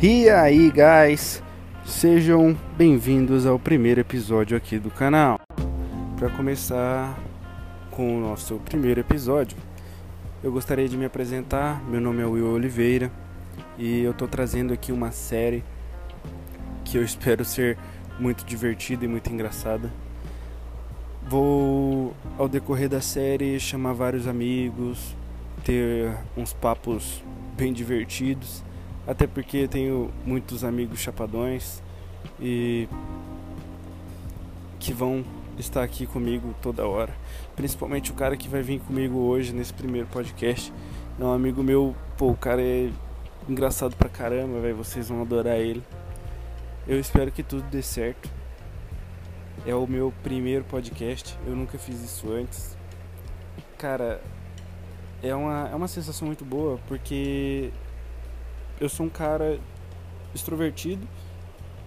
E aí, guys, sejam bem-vindos ao primeiro episódio aqui do canal. Para começar com o nosso primeiro episódio, eu gostaria de me apresentar. Meu nome é Will Oliveira e eu tô trazendo aqui uma série que eu espero ser muito divertida e muito engraçada. Vou, ao decorrer da série, chamar vários amigos, ter uns papos bem divertidos até porque tenho muitos amigos chapadões e que vão estar aqui comigo toda hora. Principalmente o cara que vai vir comigo hoje nesse primeiro podcast. É um amigo meu, pô, o cara é engraçado pra caramba, velho. Vocês vão adorar ele. Eu espero que tudo dê certo. É o meu primeiro podcast. Eu nunca fiz isso antes. Cara, é uma, é uma sensação muito boa porque eu sou um cara extrovertido,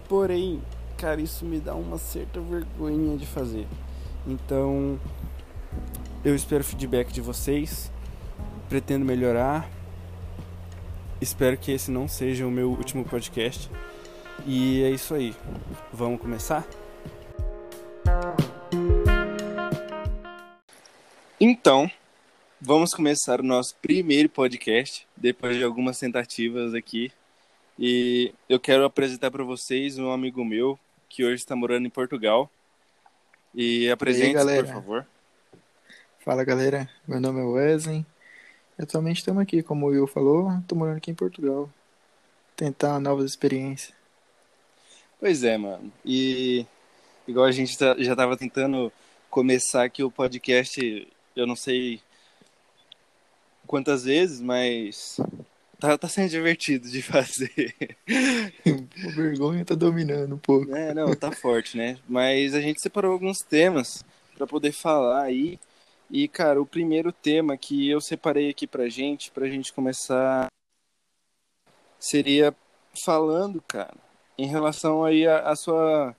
porém, cara, isso me dá uma certa vergonha de fazer. Então, eu espero feedback de vocês, pretendo melhorar. Espero que esse não seja o meu último podcast. E é isso aí. Vamos começar? Então, Vamos começar o nosso primeiro podcast, depois de algumas tentativas aqui. E eu quero apresentar para vocês um amigo meu que hoje está morando em Portugal. E apresente-se, por favor. Fala, galera. Meu nome é Wesley. Atualmente estamos aqui, como o Will falou, estou morando aqui em Portugal. Tentar novas experiências. Pois é, mano. E igual a gente tá, já estava tentando começar aqui o podcast, eu não sei quantas vezes, mas tá, tá sendo divertido de fazer. A vergonha tá dominando um pouco. É, não, tá forte, né? Mas a gente separou alguns temas para poder falar aí. E, cara, o primeiro tema que eu separei aqui pra gente, pra gente começar, seria falando, cara, em relação aí à sua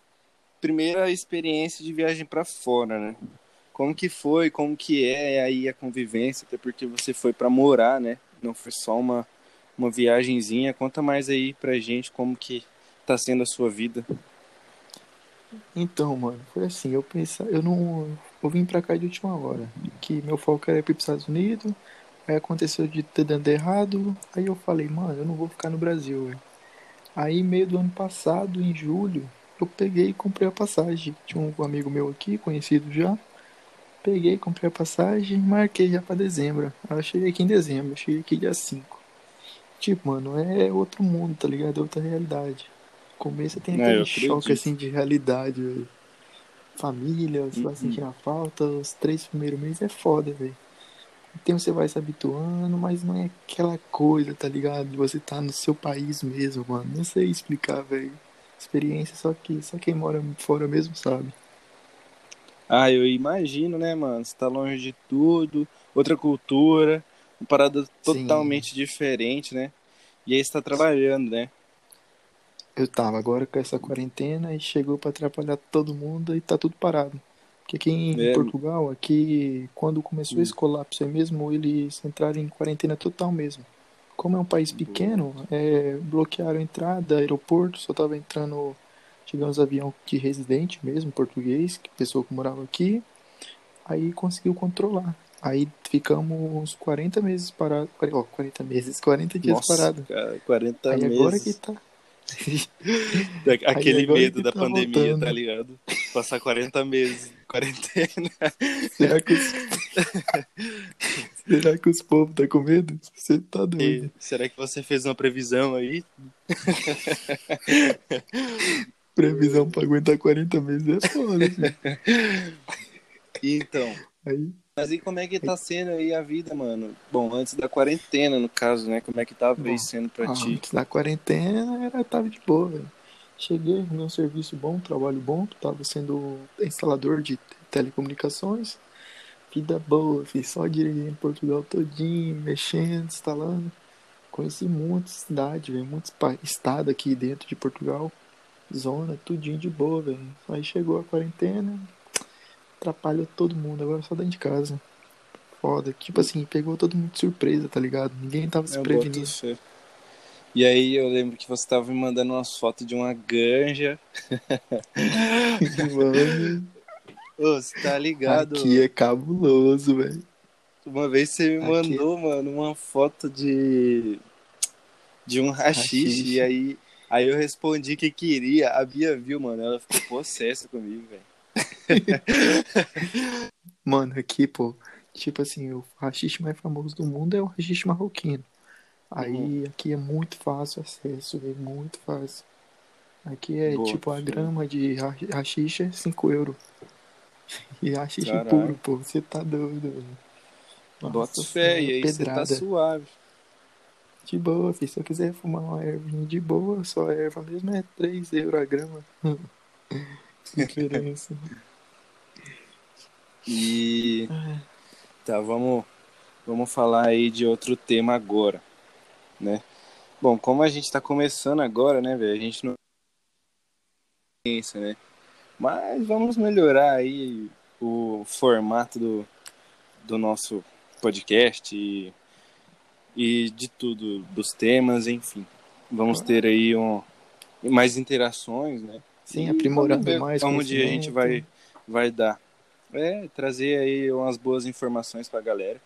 primeira experiência de viagem para fora, né? Como que foi, como que é aí a convivência, até porque você foi para morar, né? Não foi só uma, uma viagenzinha. Conta mais aí pra gente como que tá sendo a sua vida. Então, mano, foi assim, eu pensei, eu não, eu vim pra cá de última hora, que meu foco era ir pros Estados Unidos, aí aconteceu de ter dando errado, aí eu falei, mano, eu não vou ficar no Brasil, véio. Aí, meio do ano passado, em julho, eu peguei e comprei a passagem. Tinha um amigo meu aqui, conhecido já, Peguei, comprei a passagem e marquei já pra dezembro. Eu cheguei aqui em dezembro, cheguei aqui dia 5. Tipo, mano, é outro mundo, tá ligado? É outra realidade. No começo tem é, aquele é, choque assim de realidade, velho. Família, você uhum. vai sentindo a falta, os três primeiros meses é foda, velho. Então você vai se habituando, mas não é aquela coisa, tá ligado? De você tá no seu país mesmo, mano. Não sei explicar, velho. Experiência só que só quem mora fora mesmo sabe. Ah, eu imagino, né, mano? Você tá longe de tudo, outra cultura, uma parada totalmente Sim. diferente, né? E aí você tá trabalhando, né? Eu tava agora com essa quarentena e chegou para atrapalhar todo mundo e tá tudo parado. Porque aqui em é. Portugal, aqui, quando começou hum. esse colapso aí mesmo, eles entraram em quarentena total mesmo. Como é um país pequeno, é, bloquearam a entrada, aeroporto, só tava entrando Chegamos avião de residente mesmo, português, que pessoa que morava aqui. Aí conseguiu controlar. Aí ficamos uns 40 meses parados. Ó, 40 meses, 40 dias Nossa, parados. Cara, 40 Aí meses. agora que tá. Aquele medo da tá pandemia, voltando. tá ligado? Passar 40 meses quarentena. Será que os... Será que os povos tá com medo? Você tá doido. E será que você fez uma previsão aí? Previsão pra aguentar 40 meses é foda. Então. Aí. Mas e como é que tá sendo aí a vida, mano? Bom, antes da quarentena, no caso, né? Como é que tava aí sendo pra ah, ti? Antes da quarentena, era, tava de boa, velho. Cheguei, meu serviço bom, trabalho bom, tava sendo instalador de telecomunicações. Vida boa, fiz só dirigindo em Portugal todinho, mexendo, instalando. Conheci muita cidade, velho, muito estado aqui dentro de Portugal zona, tudinho de boa, velho. Aí chegou a quarentena, atrapalhou todo mundo, agora só dentro de casa. Foda. Tipo assim, pegou todo mundo de surpresa, tá ligado? Ninguém tava se prevenindo. E aí eu lembro que você tava me mandando umas fotos de uma ganja. Mano, Ô, você tá ligado? aqui é cabuloso, velho. Uma vez você me Aqui. mandou, mano, uma foto de. de um rachixe. E aí, aí eu respondi que queria. A Bia viu, mano. Ela ficou possessa comigo, velho. Mano, aqui, pô, tipo assim, o rachixe mais famoso do mundo é o rachixe marroquino. Aí Uhum. aqui é muito fácil o acesso, é muito fácil. Aqui é Boa, tipo a sim. grama de ra- rachixe é 5 euros. E rachixe puro, pô, você tá doido, velho. Bota fé, e aí você tá suave. De boa, filho. Se eu quiser fumar uma ervinha de boa, só erva mesmo é 3 euros a grama. Diferença. E. Tá, vamos, vamos falar aí de outro tema agora, né? Bom, como a gente tá começando agora, né, velho? A gente não tem experiência, né? Mas vamos melhorar aí o formato do, do nosso podcast e, e de tudo, dos temas, enfim. Vamos ter aí um, mais interações, né? Sim, E aprimorando vamos mais Onde a gente vai, vai dar. É, trazer aí umas boas informações pra galera.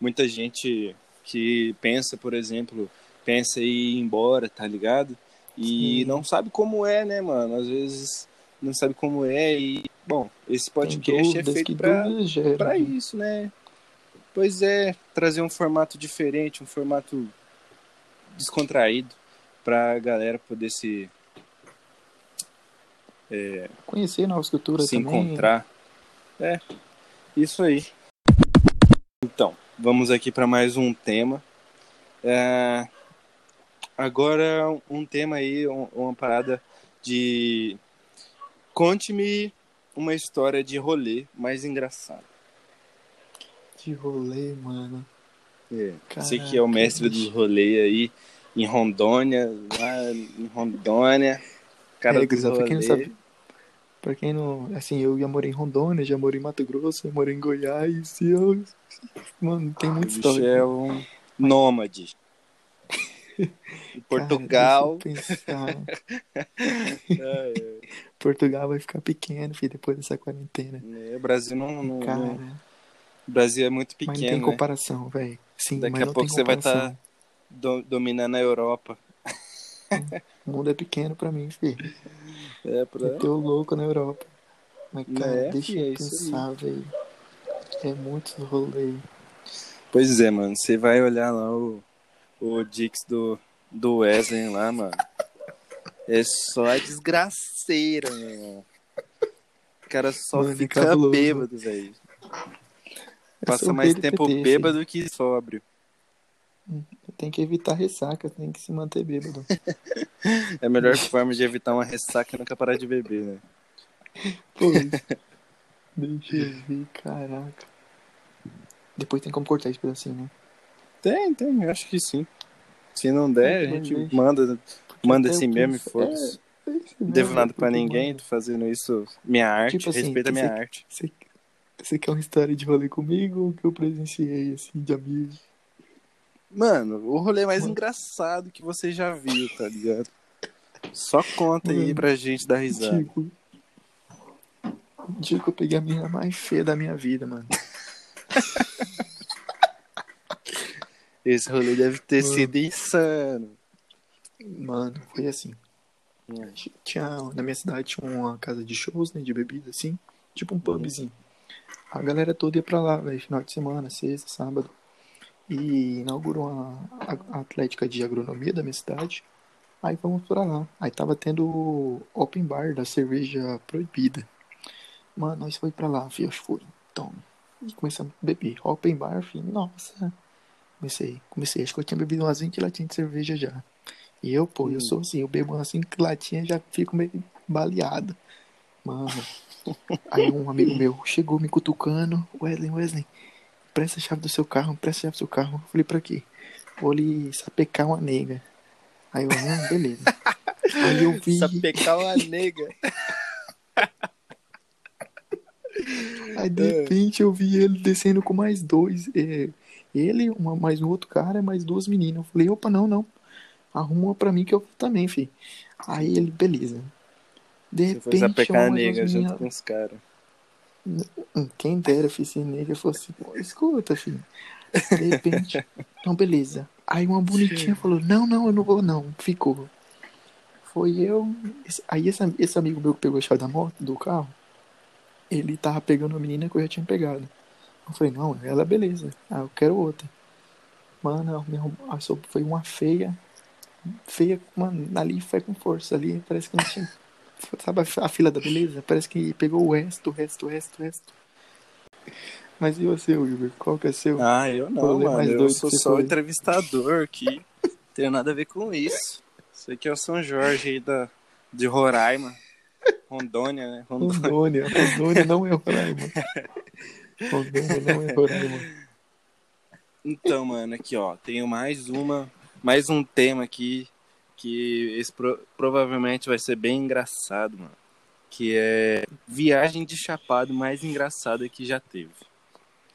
Muita gente que pensa, por exemplo, pensa em ir embora, tá ligado? E Sim. não sabe como é, né, mano? Às vezes não sabe como é e, bom, esse podcast é dúvidas, feito dúvidas geram, pra né? isso, né? Pois é, trazer um formato diferente, um formato descontraído pra galera poder se, Conhecer novas culturas se também. encontrar. É, isso aí. Então, vamos aqui para mais um tema. É, agora, um tema aí, um- uma parada de. Conte-me uma história de rolê mais engraçada. De rolê, mano. É, você que é o mestre dos rolês aí, em Rondônia, lá em Rondônia, cara É, gurizada, pra quem não sabe, pra quem não. Assim, eu já morei em Rondônia, já morei em Mato Grosso, já morei em Goiás, e eu. Mano, tem muita história. é um nômade. Em Cara, Portugal. É, é. Portugal vai ficar pequeno, filho, depois dessa quarentena. É, o Brasil não, não- Cara, não- o Brasil é muito mas não tem pequeno, né? comparação, velho. Sim, Daqui a pouco você vai tá comparação. estar dominando a Europa. O mundo é pequeno pra mim, filho. É, pra... Eu tô louco na Europa. Mas, cara, É, deixa é eu isso pensar, velho. É muito rolê. Pois é, mano. Você vai olhar lá o, o Dix do, do Wesley lá, mano. É só a desgraceira, meu irmão. O cara só Mano, é fica cabuloso. bêbado, velho. É Passa mais tempo PT, bêbado que sóbrio. filho. Tem que evitar ressaca, tem que se manter bêbado. É a melhor forma de evitar uma ressaca é nunca parar de beber, né? Pois. Deixa eu ver, caraca. Depois tem como cortar esse pedacinho, né? Tem, tem, eu acho que sim. Se não der, a gente Deixa. manda, manda até assim eu mesmo e penso- foda-se. É, devo nada pra porque, ninguém, tô fazendo isso, minha arte, Tipo assim, respeita a minha você- arte. Você, você quer uma história de rolê comigo ou que eu presenciei, assim, de amigo? Mano, o rolê mais Mano. engraçado que você já viu, tá ligado? Só conta aí Mano. pra gente dar risada. Tipo, o dia que eu peguei a menina mais feia da minha vida, mano. Esse rolê deve ter Mano. sido insano. Mano, foi assim. Tinha, na minha cidade tinha uma casa de shows, né, de bebida, assim, tipo um pubzinho. A galera toda ia pra lá, velho, final de semana, sexta, sábado. E inaugurou a, a Atlética de Agronomia da minha cidade. Aí vamos pra lá. Aí tava tendo open bar da cerveja proibida. Mano, nós foi pra lá, filho, foi. Então, e começamos a beber. Open bar, filho, nossa. Comecei, comecei, acho que eu tinha bebido umas 20 latinhas de cerveja já. E eu, pô, eu Hum. sou assim, eu bebo umas 5 latinhas já fico meio baleado. Mano. Aí um amigo meu chegou me cutucando. Wesley, Wesley, presta a chave do seu carro, presta a chave do seu carro. Eu falei, pra quê? Vou lhe sapecar uma nega. Aí eu, ah, beleza. Aí eu vi, Sapecar uma nega. aí de repente eu vi ele descendo com mais dois. é, ele, uma, mais um outro cara, mais duas meninas. Eu falei, opa, não, não. arruma pra mim que eu também, fi. Aí ele, beleza. De foi repente, sapecar a chama nega as junto com os caras. Hum, Quem dera, fi, se nega fosse, pô, escuta, filho. De repente, então beleza. Aí uma bonitinha falou, não, não, eu não vou não. Ficou. Foi eu. Aí esse, esse amigo meu que pegou a chave da moto, do carro, ele tava pegando a menina que eu já tinha pegado. Eu falei, não, ela beleza. Ah, eu quero outra. Mano, me arrum- só foi uma feia. Feia, mano, ali foi com força. Ali parece que não tinha. Sabe a, fila da beleza? Parece que pegou o resto, o resto, o resto, o resto. Mas e você, Wilber? Qual que é seu? Ah, eu não, mais mano. Eu sou que só o foi. entrevistador aqui. Tenho nada a ver com isso. Isso aqui é o São Jorge aí da, de Roraima. Rondônia, né? Rondônia. Rondônia. Rondônia não é Roraima. Rondônia não é Roraima. Então, mano, aqui ó, tenho mais uma, mais um tema aqui que esse pro- provavelmente vai ser bem engraçado, mano. Que é viagem de chapado mais engraçada que já teve.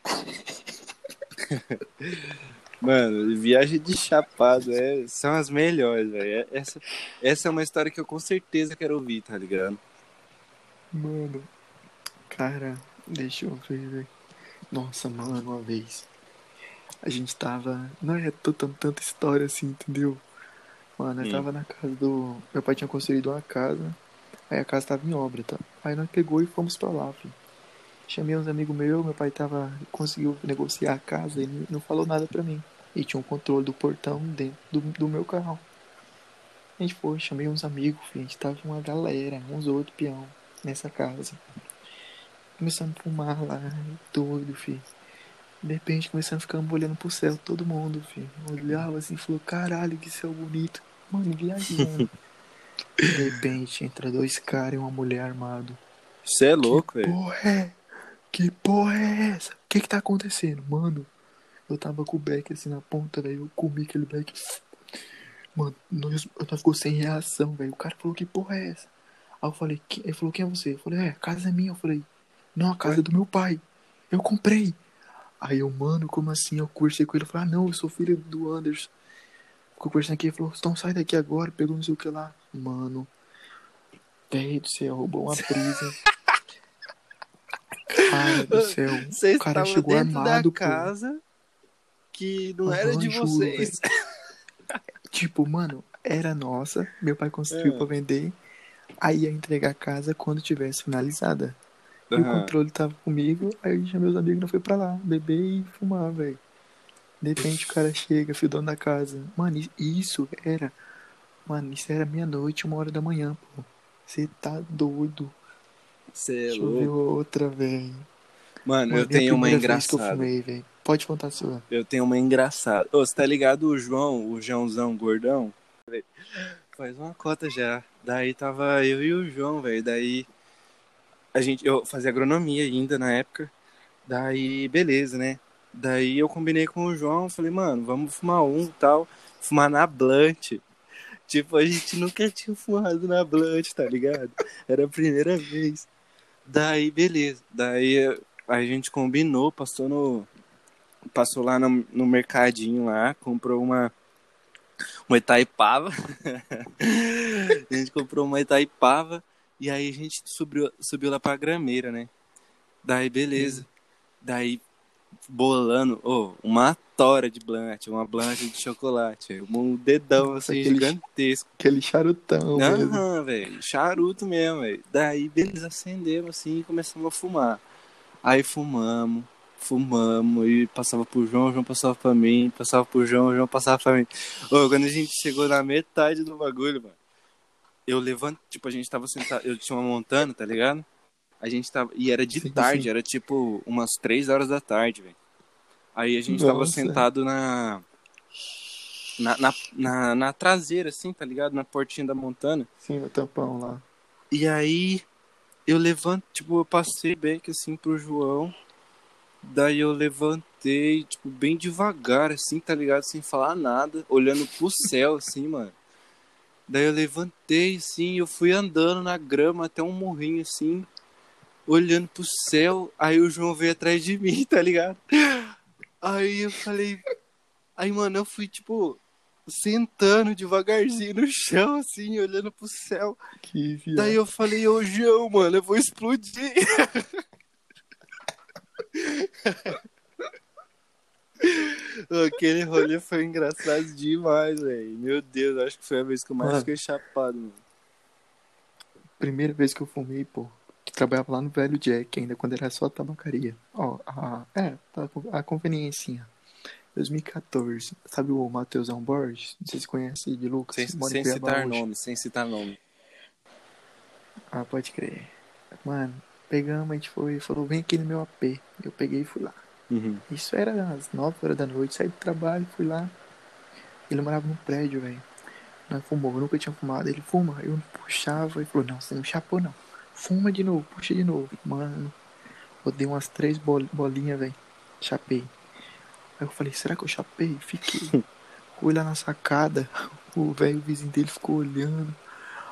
Mano, viagem de chapado é, são as melhores, velho. É- Essa, essa é uma história que eu com certeza quero ouvir, tá ligado? Mano. Cara, deixa eu ver, velho. Nossa, mano, uma vez. A gente tava. Não é tanta, tanta história assim, entendeu? Mano, eu Hum. tava na casa do. Meu pai tinha construído uma casa. Aí a casa tava em obra, tá? Aí nós pegou e fomos pra lá, filho. Chamei uns amigos meus, meu pai tava. conseguiu negociar a casa, ele não falou nada pra mim. E tinha um controle do portão dentro do, do meu carro. A gente foi, chamei uns amigos, filho. A gente tava uma galera, uns outros peão nessa casa. Começamos a fumar lá, doido, filho. De repente começamos a ficar olhando pro céu, todo mundo, filho. Olhava assim e falou, caralho, que céu bonito. Mano, viajando. De repente entra dois caras e uma mulher armado. Você é louco, que velho. porra é? Que porra é essa? O que que tá acontecendo? Mano, eu tava com o beck assim na ponta, velho. Eu comi aquele beck. Mano, nós, nós ficou sem reação, velho. O cara falou, que porra é essa? Aí eu falei, "Que-" ele falou, quem é você? Eu falei, é, a casa é minha. Eu falei, não, a casa é do meu pai. Eu comprei. Aí eu, mano, como assim? Eu conversei com ele, eu falei, ah, não, eu sou filho do Anderson. Ficou conversando aqui, ele falou, então sai daqui agora, pegou não sei o que lá. Mano, velho do céu, roubou uma brisa. Cara do céu, o cara chegou dentro armado, da pô. casa que não era de juro, vocês. Tipo, mano, era nossa, meu pai construiu É. pra vender, aí ia entregar a casa quando tivesse finalizada. E o controle tava comigo, aí chamei os amigos e não foi pra lá, beber e fumar, velho. De repente o cara chega, filho dono da casa. Mano, isso era. Mano, isso era meia-noite, uma hora da manhã, pô. Você tá doido. Você é Deixa eu ver louco. outra, velho. Mano, Mano, eu a tenho uma engraçada. fumei. Pode contar a sua. Eu tenho uma engraçada. Ô, você tá ligado o João, o Joãozão gordão? Faz uma cota já. Daí tava eu e o João, velho. Daí a gente, eu fazia agronomia ainda na época. Daí, beleza, né? Daí eu combinei com o João, falei, mano, vamos fumar um e tal. Fumar na Blunt. Tipo, a gente nunca tinha fumado na Blunt, tá ligado? Era a primeira vez. Daí, beleza. Daí a gente combinou, passou no, passou lá no, no mercadinho lá, comprou uma uma Itaipava. a gente comprou uma Itaipava e aí a gente subiu, subiu lá pra grameira, né? Daí beleza. Daí bolando, ô, uma tora de blanche, uma blanche de chocolate, um dedão assim aquele- gigantesco. Aquele charutão. Aham, velho. Charuto mesmo, velho. Daí, beleza, acendemos assim e começamos a fumar. Aí fumamos, fumamos e passava pro João, o João passava pra mim, passava pro João, o João passava pra mim. Ô, quando a gente chegou na metade do bagulho, mano, eu levanto, tipo, a gente tava sentado, eu tinha uma montana, tá ligado? A gente tava, e era de Sim, tarde, sim. era tipo umas três horas da tarde, velho. Aí a gente tava Nossa. sentado na na, na, na, na traseira, assim, tá ligado? Na portinha da montana. Sim, o tampão lá. E aí eu levanto, tipo, eu passei bem que assim pro João. Daí eu levantei, tipo, bem devagar, assim, tá ligado? Sem falar nada, olhando pro céu, assim, mano. Daí eu levantei, assim, eu fui andando na grama até um morrinho, assim, olhando pro céu. Aí o João veio atrás de mim, tá ligado? Aí eu falei. Aí, mano, eu fui, tipo, sentando devagarzinho no chão, assim, olhando pro céu. Que viado. Daí eu falei, ô João, mano, eu vou explodir. Aquele rolê foi engraçado demais, velho. Meu Deus, acho que foi a vez que eu mais Mano. fiquei chapado, mano. Primeira vez que eu fumei, pô. Trabalhava lá no Velho Jack, ainda quando era só tabacaria. Ó, a, é, tá, a conveniência. 2014. Sabe o Matheusão Borges? Não sei se conhece de Lucas. Sem, sem citar hoje. nome, sem citar nome. Ah, pode crer. Mano, pegamos, a gente foi, falou, vem aqui no meu AP. Eu peguei e fui lá. Uhum. Isso era às 9 horas da noite, saí do trabalho, fui lá. Ele morava no prédio, velho. Nós fumou, eu nunca tinha fumado. Ele fuma, eu puxava e falou, não, você não chapou não. Fuma de novo, puxa de novo. Mano, eu dei umas três bol bolinhas, velho. Chapei. Aí eu falei, será que eu chapei? Fiquei. Fui lá na sacada, o velho vizinho dele ficou olhando.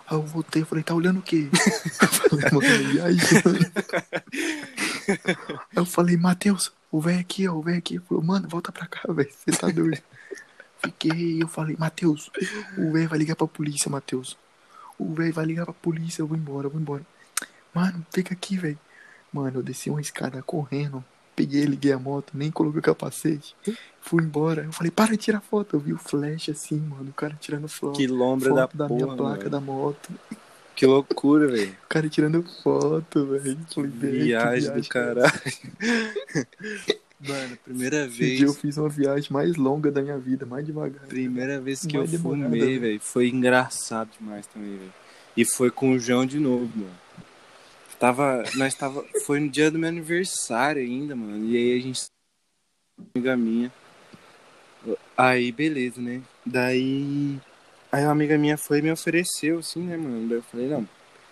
Aí eu voltei e falei, tá olhando o quê? Eu falei, mano, viajando. Aí eu falei, Matheus, o velho aqui, ó, o velho aqui. Falou, mano, volta pra cá, velho, você tá doido. Fiquei, eu falei, Matheus, o velho vai ligar pra polícia, Matheus. O velho vai ligar pra polícia, eu vou embora, eu vou embora. Mano, fica aqui, velho. Mano, eu desci uma escada correndo, peguei, liguei a moto, nem coloquei o capacete. Fui embora. Eu falei, para de tirar foto. Eu vi o flash assim, mano, o cara tirando foto. Que lombra da, foto da, porra, minha placa mano. da moto. Que loucura, velho. O cara tirando foto, velho. Que Viagem do viagem, caralho. Mano, primeira dia eu vez. fiz uma viagem mais longa da minha vida, mais devagar. Primeira vez que Mais eu fumei, velho. Foi engraçado demais também, velho. E foi com o João de novo, mano. Tava. Nós tava. Foi no dia do meu aniversário ainda, mano. E aí a gente. Amiga minha. Aí, beleza, né? Daí. Aí uma amiga minha foi e me ofereceu, assim, né, mano? Daí eu falei, não,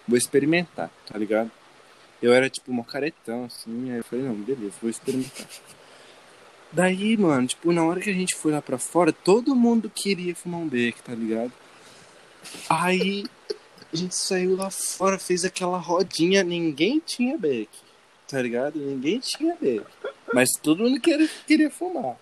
vou experimentar, tá ligado? Eu era tipo um caretão, assim, aí eu falei, não, beleza, vou experimentar. Daí, mano, tipo, na hora que a gente foi lá pra fora, todo mundo queria fumar um beck, tá ligado? Aí a gente saiu lá fora, fez aquela rodinha, ninguém tinha beck, tá ligado? Ninguém tinha beck. Mas todo mundo queria, queria fumar.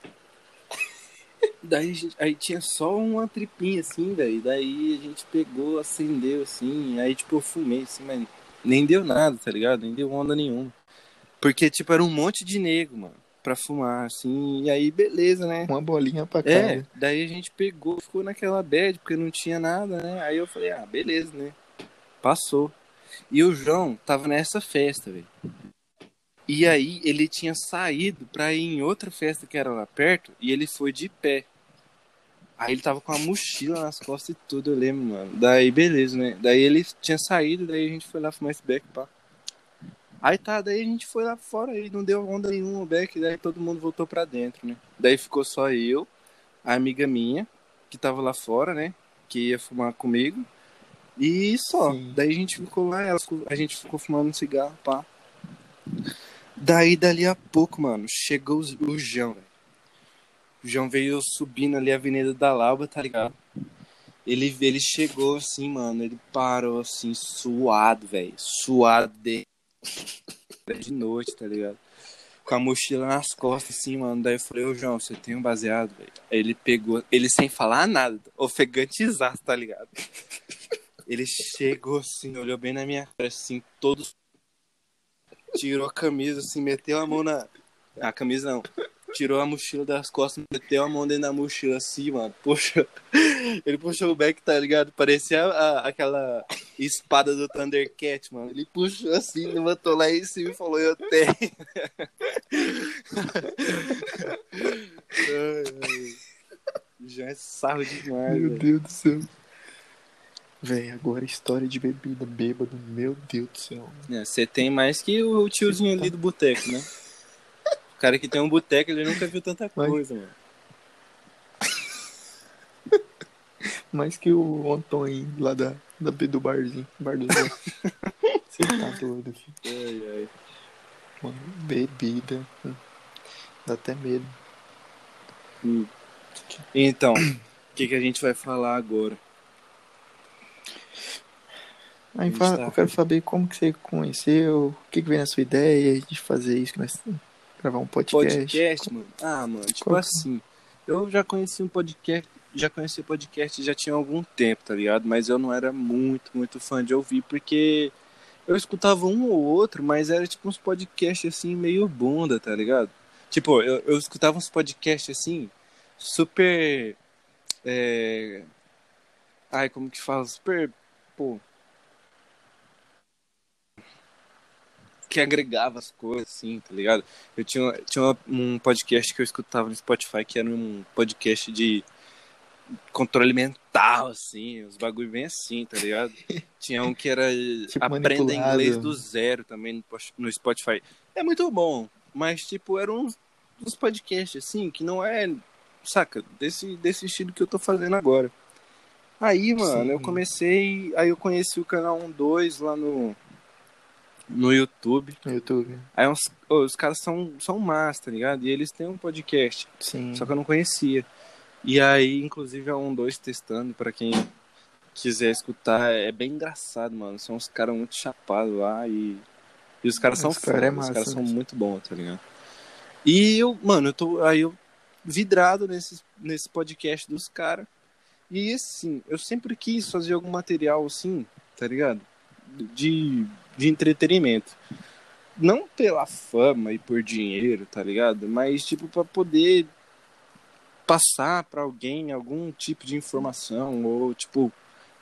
Daí gente- aí tinha só uma tripinha assim, velho. Daí a gente pegou, acendeu assim, aí tipo eu fumei assim, mas nem deu nada, tá ligado? Nem deu onda nenhuma. Porque, tipo, era um monte de nego, mano, pra fumar, assim, e aí beleza, né? Uma bolinha pra É, cada. daí a gente pegou, ficou naquela bad, porque não tinha nada, né? Aí eu falei, ah, beleza, né? Passou. E o João tava nessa festa, velho. E aí ele tinha saído pra ir em outra festa que era lá perto, e ele foi de pé. Aí ele tava com a mochila nas costas e tudo, eu lembro, mano. Daí beleza, né? Daí ele tinha saído, daí a gente foi lá fumar esse beck, pá. Aí tá, daí a gente foi lá fora e não deu onda nenhuma o beck, daí todo mundo voltou pra dentro, né? Daí ficou só eu, a amiga minha, que tava lá fora, né? Que ia fumar comigo. E só. Sim. Daí a gente ficou lá, a gente ficou fumando um cigarro, pá. Daí, dali a pouco, mano, chegou o João, velho. O João veio subindo ali a Avenida da Lauba, tá ligado? Ele, ele chegou assim, mano, ele parou assim, suado, velho. Suado de... de noite, tá ligado? Com a mochila nas costas, assim, mano. Daí eu falei, ô João, você tem um baseado, velho? Aí ele pegou, ele sem falar nada, ofegantezaço, tá ligado? Ele chegou assim, olhou bem na minha cara, assim, todo. Tirou a camisa, assim, meteu a mão na. A camisa não. Tirou a mochila das costas, meteu a mão dentro da mochila, assim, mano. Puxou. Ele puxou o back, tá ligado? Parecia a- aquela espada do Thundercat, mano. Ele puxou assim, levantou lá em cima e falou: Eu tenho. Ai, ai. Já é sarro demais, Meu velho. Deus do céu. Véi, agora história de bebida bêbado, meu Deus do céu. É, Você tem mais que o tiozinho ali do boteco, né? O cara que tem um boteco, ele nunca viu tanta Mas- coisa, mano. Mais que o Antônio lá da, da, do barzinho, bar do Zé. Você tá doido, filho. Ai, ai. Mano, bebida. hum, Dá até medo. Hum. Então, o que, que a gente vai falar agora? Aí fala, tá- eu quero saber como que você conheceu, o que, que veio na sua ideia de fazer isso, que nós gravar um podcast. Podcast, mano? Ah, mano, tipo Qual assim. Eu já conheci um podcast, já conhecia podcast já tinha algum tempo, tá ligado? Mas eu não era muito, muito fã de ouvir, porque eu escutava um ou outro, mas era tipo uns podcasts assim, meio bunda, tá ligado? Tipo, eu, eu escutava uns podcasts assim, super. É... Ai, como que fala? Super. Pô. Que agregava as coisas, assim, tá ligado? Eu tinha, tinha um podcast que eu escutava no Spotify que era um podcast de controle mental, assim, os bagulho bem assim, tá ligado? Tinha um que era tipo aprenda inglês do zero também no Spotify. É muito bom, mas tipo, era uns, uns podcasts assim, que não é, saca, desse, desse estilo que eu tô fazendo agora. Aí, mano, Sim. eu comecei, aí eu conheci o canal 12 lá no no YouTube. No YouTube. Aí uns, oh, os caras são, são massa, tá ligado? E eles têm um podcast. Sim. Só que eu não conhecia. E aí, inclusive, é um dois testando para quem quiser escutar. É bem engraçado, mano. São uns caras muito chapados lá e. E os caras são cara é os caras são muito bons, tá ligado? E eu, mano, eu tô aí eu vidrado nesse, nesse podcast dos caras. E assim, eu sempre quis fazer algum material assim, tá ligado? De, de entretenimento. Não pela fama e por dinheiro, tá ligado? Mas, tipo, pra poder passar para alguém algum tipo de informação ou tipo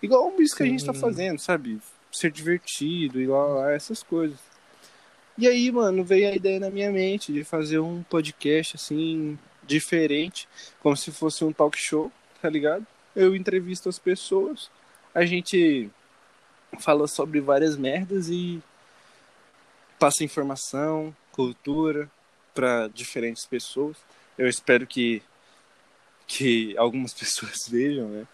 igual isso que a gente tá fazendo, sabe? Ser divertido e lá, lá essas coisas. E aí, mano, veio a ideia na minha mente de fazer um podcast assim diferente, como se fosse um talk show, tá ligado? Eu entrevisto as pessoas, a gente fala sobre várias merdas e passa informação, cultura para diferentes pessoas. Eu espero que que algumas pessoas vejam, né?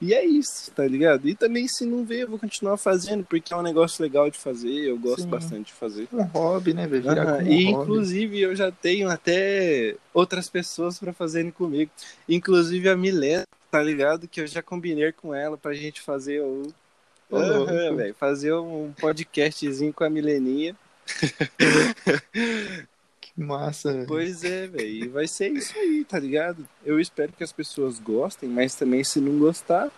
E é isso, tá ligado? E também se não ver, eu vou continuar fazendo, porque é um negócio legal de fazer, eu gosto Sim. bastante de fazer. Um hobby, né, velho? Um e hobby. inclusive eu já tenho até outras pessoas para fazerem comigo. Inclusive a Milena, tá ligado? Que eu já combinei com ela pra gente fazer o. Uhum, véio, fazer um podcastzinho com a Mileninha. Massa, velho. Pois é, velho. E vai ser isso aí, tá ligado? Eu espero que as pessoas gostem, mas também se não gostar,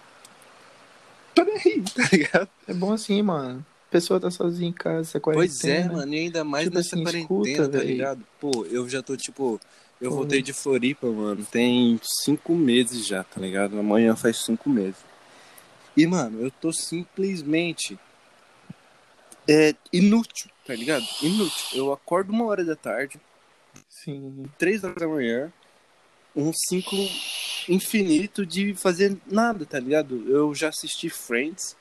tô nem aí, tá ligado? É bom assim, mano. A pessoa tá sozinha em casa, quarentena. Pois é, mano, e ainda mais tipo nessa assim, quarentena, escuta, tá véio. ligado? Pô, eu já tô, tipo, eu Pô. voltei de Floripa, mano, tem cinco meses já, tá ligado? Amanhã faz cinco meses. E, mano, eu tô simplesmente é, inútil, tá ligado? Inútil. Eu acordo uma hora da tarde, Sim. Três horas da manhã, um ciclo infinito de fazer nada, tá ligado? Eu já assisti Friends,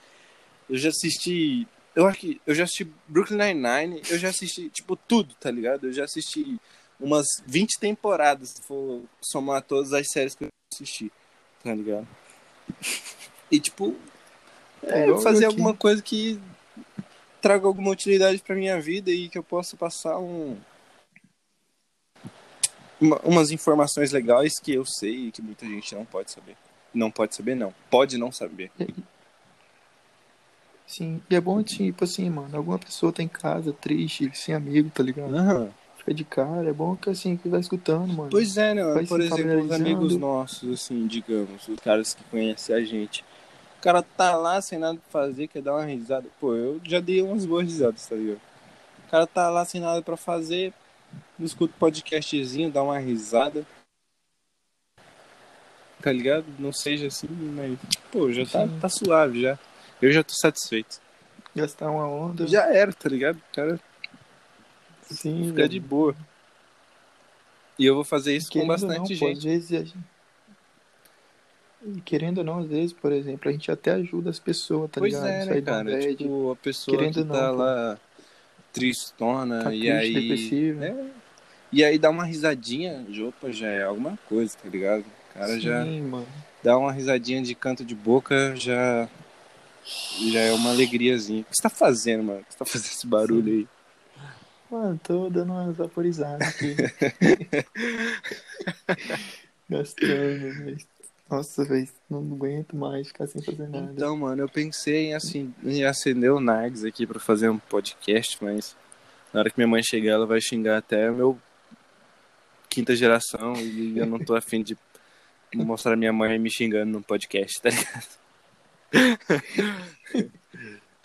eu já assisti. Eu acho que eu já assisti Brooklyn Nine-Nine, eu já assisti, tipo, tudo, tá ligado? Eu já assisti umas 20 temporadas, se for somar todas as séries que eu assisti, tá ligado? E, tipo, é, é fazer alguma coisa que traga alguma utilidade pra minha vida e que eu possa passar um, uma, umas informações legais que eu sei e que muita gente não pode saber. Não pode saber, não. Pode não saber. Sim, e é bom, tipo assim, mano, alguma pessoa tá em casa, triste, sem amigo, tá ligado? Uhum. Fica de cara, é bom que assim, que vai escutando, mano. Pois é, né? Vai Por exemplo, os amigos nossos, assim, digamos, os caras que conhecem a gente. O cara tá lá sem nada pra fazer, quer dar uma risada. Pô, eu já dei umas boas risadas, tá ligado? O cara tá lá sem nada pra fazer, escuta o podcastzinho, dá uma risada. Tá ligado? Não seja assim, mas, pô, já tá, tá suave já. Eu já tô satisfeito. Gastar uma onda. Já era, tá ligado? O cara. Sim, fica de boa. E eu vou fazer isso querendo com bastante não, gente. Pô, às vezes a gente... E querendo ou não, às vezes, por exemplo, a gente até ajuda as pessoas, tá pois ligado? É, né, cara? Tipo, a pessoa querendo que tá não, lá pô tristona tá e aí. É, e aí dá uma risadinha de opa, já é alguma coisa, tá ligado? O cara Sim, já mano. dá uma risadinha de canto de boca, já já é uma alegriazinha. O que você tá fazendo, mano? Você tá fazendo esse barulho Sim. aí? Mano, tô dando uma vaporizada aqui. Gastando, velho. Nossa, velho, não aguento mais ficar sem fazer nada. Então, mano, eu pensei em, assim, em acender o Nargs aqui pra fazer um podcast, mas na hora que minha mãe chegar, ela vai xingar até o meu quinta geração e eu não tô afim de mostrar minha mãe me xingando no podcast, tá ligado?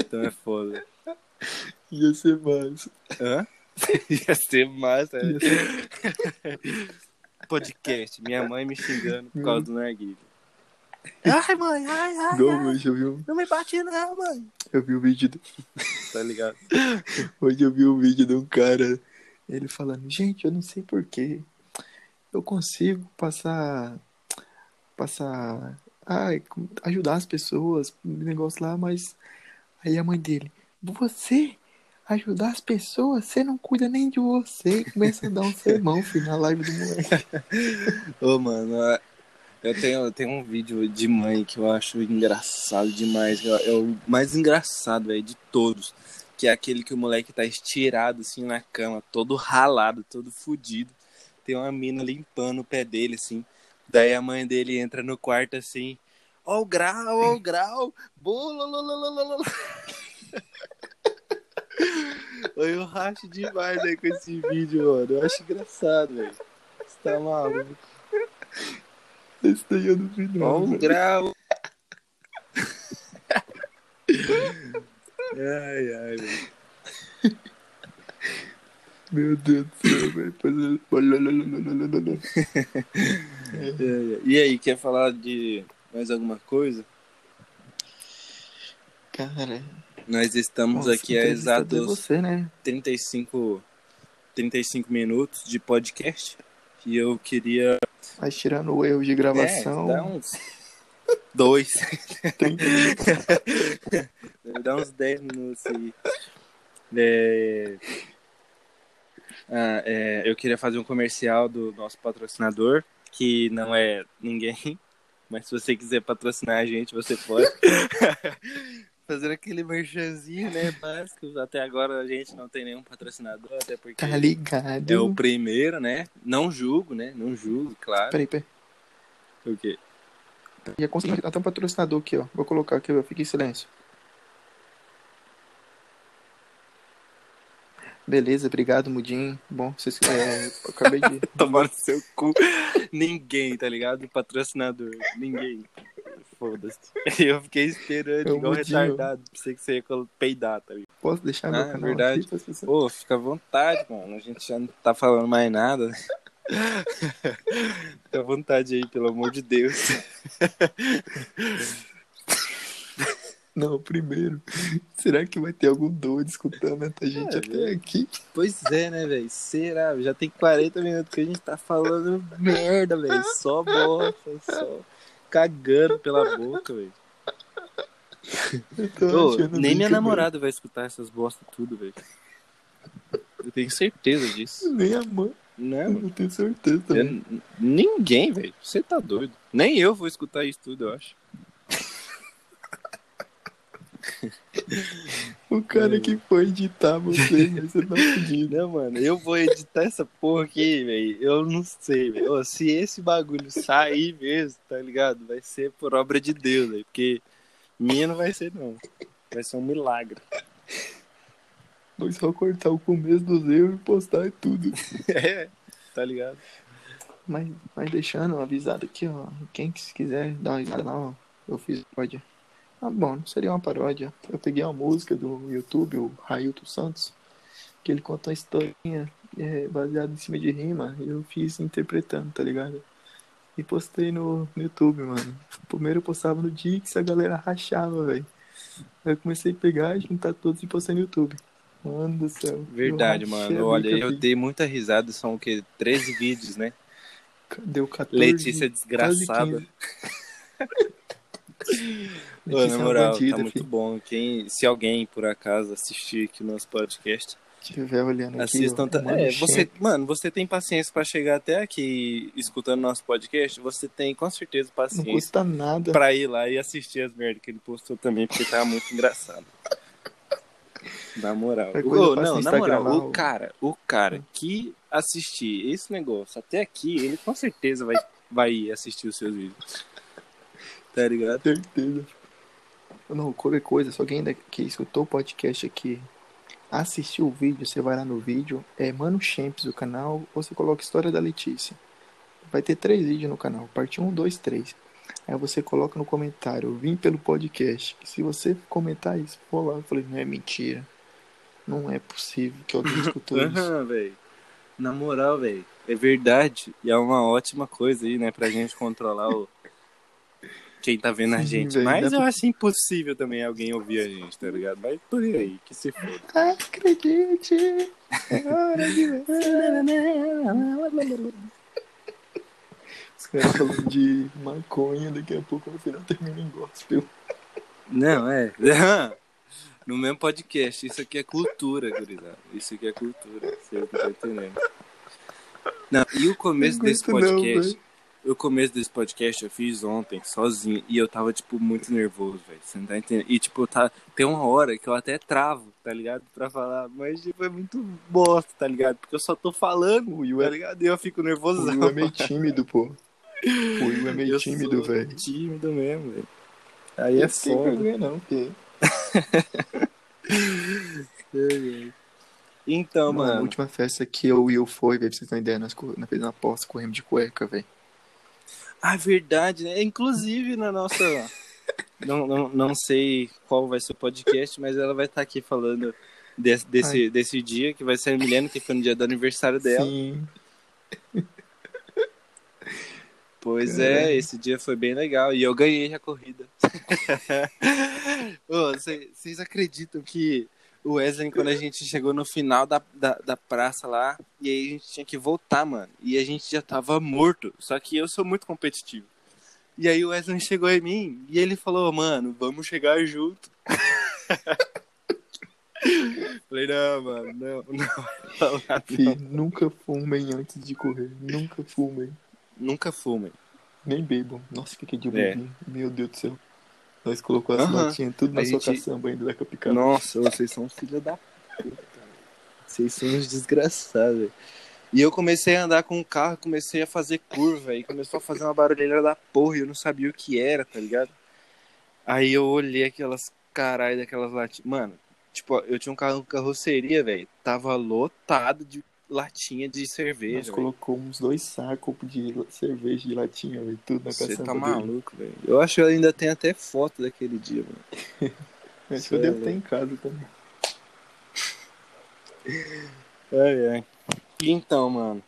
então é foda. Ia ser massa. Hã? Ia ser massa. Ia ser... Podcast, minha mãe me xingando por causa do narguilho. Ai, mãe, ai, ai. Igual ai. hoje eu vi um, Não me bate não, mãe. eu vi um vídeo do- Tá ligado? Hoje eu vi um vídeo de um cara, ele falando, gente, eu não sei porquê. Eu consigo passar. Passar. Ai, ajudar as pessoas, um negócio lá, mas. Aí a mãe dele, você ajudar as pessoas, você não cuida nem de você. Começa a dar um sermão, filho, na live do moleque. Ô, mano, a- eu tenho, eu tenho um vídeo de mãe que eu acho engraçado demais. É é o mais engraçado, velho, de todos. Que é aquele que o moleque tá estirado assim na cama, todo ralado, todo fudido. Tem uma mina limpando o pé dele, assim. Daí a mãe dele entra no quarto assim. Ó o grau, ó o grau. Bololololololo. Oi, eu racho demais aí com esse vídeo, mano. Eu acho engraçado, velho. Você tá maluco? Esse daí eu não vi, não. Velho. grau. ai, ai, velho. Meu Deus do céu, velho. Ai. E aí, quer falar de mais alguma coisa? Cara, Nós estamos nossa, aqui há entrevistador é exatos você, né? 35, 35 minutos de podcast. E eu queria. Mas tirando o erro de gravação, É, dá uns. Dois. Dá uns 10 minutos aí. É... Ah, é, eu queria fazer um comercial do nosso patrocinador, que não é ninguém, mas se você quiser patrocinar a gente, você pode. Fazendo aquele merchanzinho, né, básico. Até agora a gente não tem nenhum patrocinador, até porque Tá ligado? é o primeiro, né? Não julgo, né? Não julgo, claro. Peraí, peraí. O quê? Já consegui até um patrocinador aqui, ó. Vou colocar aqui, ó. Fique em silêncio. Beleza, obrigado, Mudim. Bom, vocês. É, eu acabei de. Tomar no seu cu. Ninguém, tá ligado? Patrocinador. Ninguém. Foda-se. Eu fiquei esperando, Eu igual mudinho. retardado. Pensei que você ia peidar, tá ligado? Posso deixar meu Ah, canal verdade. aqui pessoas? Pô, fica à vontade, mano. A gente já não tá falando mais nada. Fica à vontade aí, pelo amor de Deus. Não, primeiro. Será que vai ter algum doido escutando a gente É, até aqui? Pois é, né, velho? Será? Já tem 40 minutos que a gente tá falando merda, velho. Só bosta, só cagando pela boca, velho. Eu Ô, nem minha eu- namorada vai escutar essas bosta tudo, velho. Eu tenho certeza disso. Nem a mãe, Não, eu não tenho certeza também. eu- ninguém, velho. Você tá doido. Nem eu vou escutar isso tudo, eu acho. O cara que foi editar você, você tá fudido. Não, mano, eu vou editar essa porra aqui, velho. Eu não sei, velho. Se esse bagulho sair mesmo, tá ligado? Vai ser por obra de Deus, velho. Porque minha não vai ser, não. Vai ser um milagre. Vou só cortar o começo dos erros e postar tudo. É, tá ligado? Mas, mas deixando avisado aqui, ó. Quem que se quiser dar uma risada lá, ó. Eu fiz paródia. Ah, bom, não seria uma paródia. Eu peguei uma música do YouTube, o Railton Santos, que ele contou uma historinha é, baseada em cima de rima. E eu fiz interpretando, tá ligado? E postei no, no YouTube, mano. Primeiro eu postava no Dix, a galera rachava, velho. Aí eu comecei a pegar, juntar todos e postar no YouTube. Mano do céu. Verdade, mano. Olha, eu dei muita risada. São o quê? 13 vídeos, né? Deu 14. Letícia desgraçada. 15. Ô, na é moral, bandida, tá muito filho. bom. Quem, se alguém, por acaso, assistir aqui o nosso podcast, estiver olhando aqui, assistam. tá- mano, É, você, mano, você tem paciência pra chegar até aqui escutando nosso podcast? Você tem com certeza não paciência custa nada. pra ir lá e assistir as merdas que ele postou também, porque tava muito engraçado. Na moral. Ô, faço não, na moral, lá, o o- cara, o cara que assistir esse negócio até aqui, ele com certeza vai, vai assistir os seus vídeos. Tá ligado? certeza. Não, qualquer coisa, se alguém ainda que escutou o podcast aqui assistiu o vídeo, você vai lá no vídeo, é Mano Champs o canal, ou você coloca História da Letícia. vai ter três vídeos no canal, parte 1, 2, 3. Aí você coloca no comentário, vim pelo podcast. Se você comentar isso, for lá, eu falei, não é mentira. Não é possível que alguém escutou isso. Velho. Na moral, velho. É verdade. E é uma ótima coisa aí, né? Pra gente controlar o. Quem tá vendo a gente. Mas eu pra- acho impossível também alguém ouvir a gente, tá ligado? Mas por aí, que se foda. Acredite, hora de Os caras falando de maconha, daqui a pouco no final termina em gospel. Não, é. No mesmo podcast. Isso aqui é cultura, gurizada. Isso aqui é cultura. Você não tá entendendo. Não, e o começo Não desse não, podcast. velho. O começo desse podcast eu fiz ontem, sozinho. E eu tava, tipo, muito nervoso, velho. Você não tá entendendo? E, tipo, tá, tem uma hora que eu até travo, tá ligado? Pra falar. Mas, tipo, é muito bosta, tá ligado? Porque eu só tô falando, O Will tá é, ligado? E eu fico o nervosão. Will é meio tímido, pô. O Will é meio Eu tímido, velho. Tímido mesmo, velho. Aí é Não tem foda. vergonha não, porque... Então, Mano, a mano. última festa que o Will foi, velho, pra vocês terem ideia, nós fez uma aposta, corremos de cueca, velho. Ah, verdade, né? Inclusive na nossa. não, não, não sei qual vai ser o podcast, mas ela vai estar aqui falando desse, desse, desse dia, que vai ser a Milena, que foi no dia do aniversário dela. Sim. Pois Caralho. é, esse dia foi bem legal. E eu ganhei a corrida. Vocês acreditam que o Wesley, quando a gente chegou no final da, da, da praça lá, e aí a gente tinha que voltar, mano. E a gente já tava morto. Só que eu sou muito competitivo. E aí o Wesley chegou em mim e ele falou, mano, vamos chegar junto. Falei, não, mano, não, não. não. Fih, nunca fumem antes de correr. Nunca fumem. Nunca fumem. Nem bebam. Nossa, fiquei de É. bebinho. Meu Deus do céu. Nós colocamos as Aham. latinhas tudo na A sua gente- caçamba ainda da capicaba. Nossa, vocês são filha da puta, cara. Vocês são uns desgraçados, velho. E eu comecei a andar com o carro, comecei a fazer curva, e começou a fazer uma barulheira da porra, e eu não sabia o que era, tá ligado? Aí eu olhei aquelas caralho daquelas latinhas. Mano, tipo, eu tinha um carro com carroceria, velho. Tava lotado de latinha de Nós cerveja, velho. colocamos uns dois sacos de cerveja de latinha, velho. Tudo na Você tá maluco, velho. Eu acho que eu ainda tenho até foto daquele dia, mano. Acho que eu é devo ter em casa também. Ai, ai. Então, mano.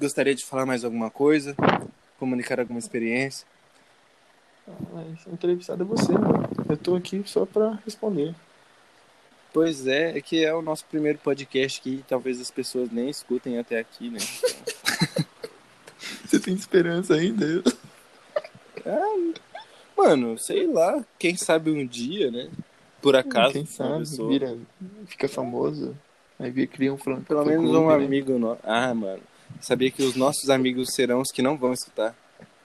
Gostaria de falar mais alguma coisa? Comunicar alguma experiência? Ah, entrevistada é você, mano. Eu tô aqui só pra responder. Pois é, é que é o nosso primeiro podcast que talvez as pessoas nem escutem até aqui, né? Você tem esperança ainda? Mano, sei lá, quem sabe um dia, né? Por acaso, Quem sabe, pessoa- vira, fica famoso. Aí vira, cria um falando pelo menos um amigo nosso. Ah, mano, sabia que os nossos amigos serão os que não vão escutar.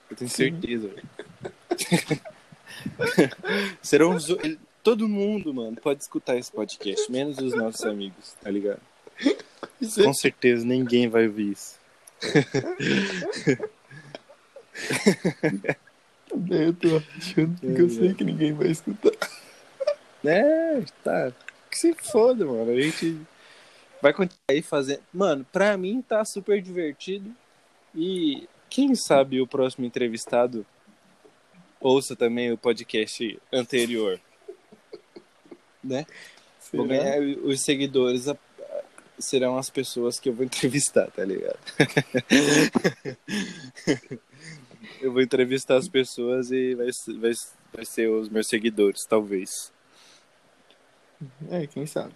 Eu tenho certeza, serão os... Todo mundo, mano, pode escutar esse podcast, menos os nossos amigos, tá ligado? Com certeza ninguém vai ouvir isso. Eu tô achando que eu sei que ninguém vai escutar. É, tá. Que se foda, mano. A gente vai continuar aí fazendo. Mano, pra mim tá super divertido. E quem sabe o próximo entrevistado ouça também o podcast anterior. Né? Vou Será? ganhar os seguidores a- serão as pessoas que eu vou entrevistar, tá ligado? eu vou entrevistar as pessoas e vai, vai, vai ser os meus seguidores, talvez. É, quem sabe.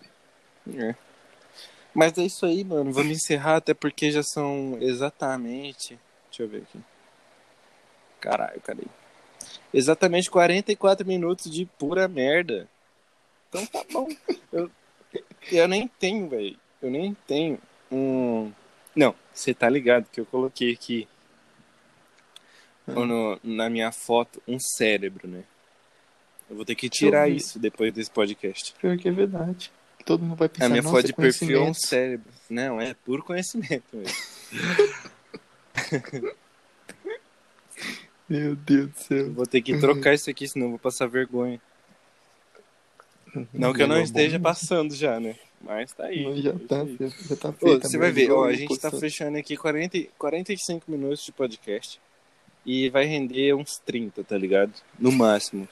É. Mas é isso aí, mano. Vamos encerrar, até porque já são exatamente. Deixa eu ver aqui. Caralho, cadê? Exatamente 44 minutos de pura merda. Então tá bom. Eu, eu nem tenho, velho. Eu nem tenho um. Não, você tá ligado que eu coloquei aqui no- na minha foto um cérebro, né? Eu vou ter que tirar isso depois desse podcast. Pior que é verdade. Todo mundo vai pensar, A minha foto de perfil é um cérebro. Não, é puro conhecimento mesmo. Meu Deus do céu. vou ter que trocar isso aqui, senão eu vou passar vergonha. Não que eu não Meu esteja passando já, né? Mas tá aí. Mas já, é isso tá, já, já tá Ô, feita. você vai ver, ó, a gente tá fechando aqui 40, 45 minutos de podcast e vai render uns 30, tá ligado? No máximo.